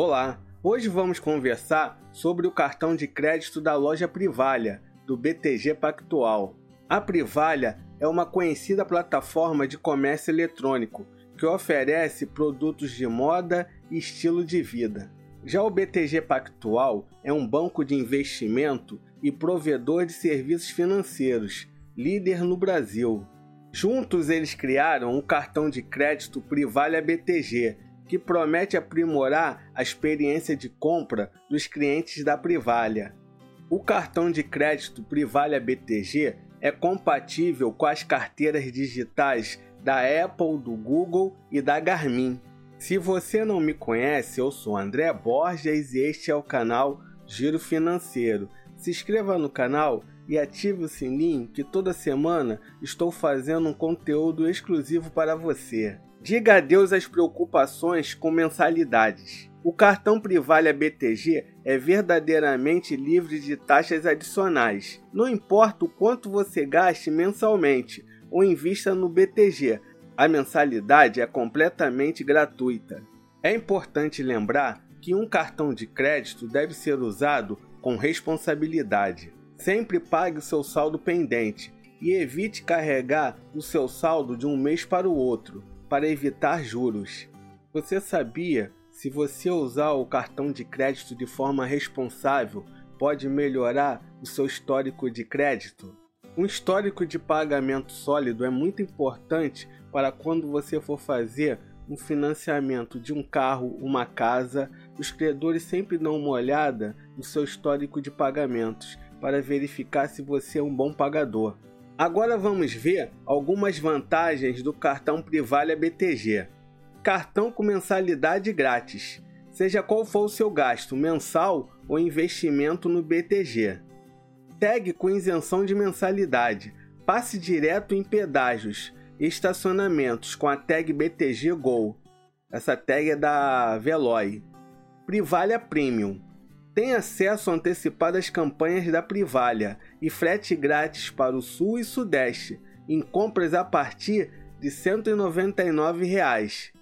Olá, hoje vamos conversar sobre o cartão de crédito da loja Privalha, do BTG Pactual. A Privalha é uma conhecida plataforma de comércio eletrônico que oferece produtos de moda e estilo de vida. Já o BTG Pactual é um banco de investimento e provedor de serviços financeiros, líder no Brasil. Juntos eles criaram o cartão de crédito Privalha BTG, que promete aprimorar a experiência de compra dos clientes da Privalha. O cartão de crédito Privalha BTG é compatível com as carteiras digitais da Apple, do Google e da Garmin. Se você não me conhece, eu sou André Borges e este é o canal Giro Financeiro. Se inscreva no canal e ative o sininho que toda semana estou fazendo um conteúdo exclusivo para você. Diga adeus às preocupações com mensalidades. O cartão Privalha BTG é verdadeiramente livre de taxas adicionais. Não importa o quanto você gaste mensalmente ou invista no BTG, a mensalidade é completamente gratuita. É importante lembrar que um cartão de crédito deve ser usado com responsabilidade. Sempre pague o seu saldo pendente e evite carregar o seu saldo de um mês para o outro para evitar juros. Você sabia se você usar o cartão de crédito de forma responsável pode melhorar o seu histórico de crédito? Um histórico de pagamento sólido é muito importante para quando você for fazer um financiamento de um carro, uma casa. Os credores sempre dão uma olhada no seu histórico de pagamentos para verificar se você é um bom pagador. Agora vamos ver algumas vantagens do cartão Privalha BTG. Cartão com mensalidade grátis, seja qual for o seu gasto, mensal ou investimento no BTG. Tag com isenção de mensalidade, passe direto em pedágios e estacionamentos com a tag BTG Go. Essa tag é da Veloy. Privalha Premium tem acesso antecipado às campanhas da Privalha e frete grátis para o Sul e Sudeste em compras a partir de 199 reais.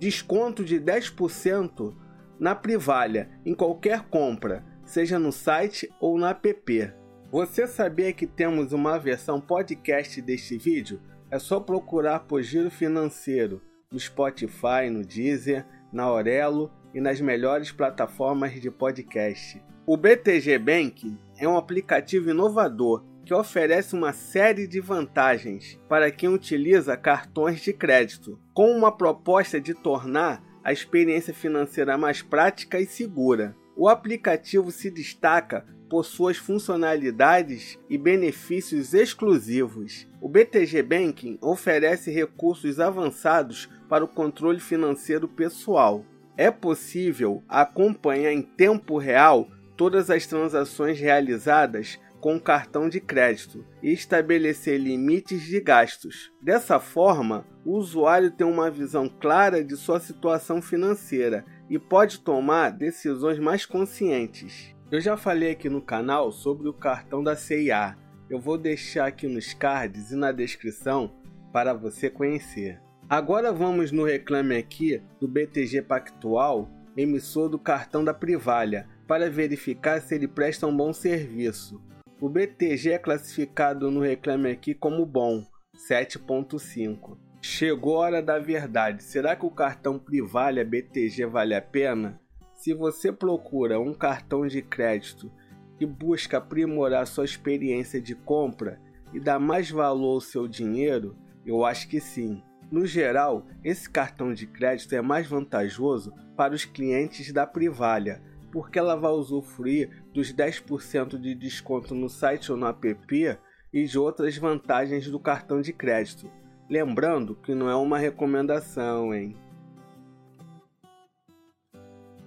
Desconto de 10% na Privalha em qualquer compra, seja no site ou na app. Você sabia que temos uma versão podcast deste vídeo? É só procurar por Giro Financeiro no Spotify, no Deezer, na Aurelo e nas melhores plataformas de podcast. O BTG Bank é um aplicativo inovador que oferece uma série de vantagens para quem utiliza cartões de crédito, com uma proposta de tornar a experiência financeira mais prática e segura. O aplicativo se destaca por suas funcionalidades e benefícios exclusivos. O BTG Banking oferece recursos avançados para o controle financeiro pessoal, é possível acompanhar em tempo real todas as transações realizadas com cartão de crédito e estabelecer limites de gastos. Dessa forma, o usuário tem uma visão clara de sua situação financeira e pode tomar decisões mais conscientes. Eu já falei aqui no canal sobre o cartão da CIA. Eu vou deixar aqui nos cards e na descrição para você conhecer. Agora vamos no reclame aqui do BTG Pactual, emissor do cartão da Privalha, para verificar se ele presta um bom serviço. O BTG é classificado no reclame aqui como bom, 7.5. Chegou a hora da verdade. Será que o cartão Privalha BTG vale a pena? Se você procura um cartão de crédito que busca aprimorar sua experiência de compra e dar mais valor ao seu dinheiro, eu acho que sim. No geral, esse cartão de crédito é mais vantajoso para os clientes da Privalha, porque ela vai usufruir dos 10% de desconto no site ou no app e de outras vantagens do cartão de crédito. Lembrando que não é uma recomendação, hein?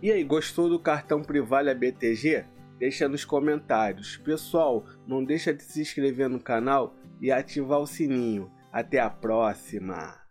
E aí, gostou do cartão Privalha BTG? Deixa nos comentários. Pessoal, não deixa de se inscrever no canal e ativar o sininho. Até a próxima!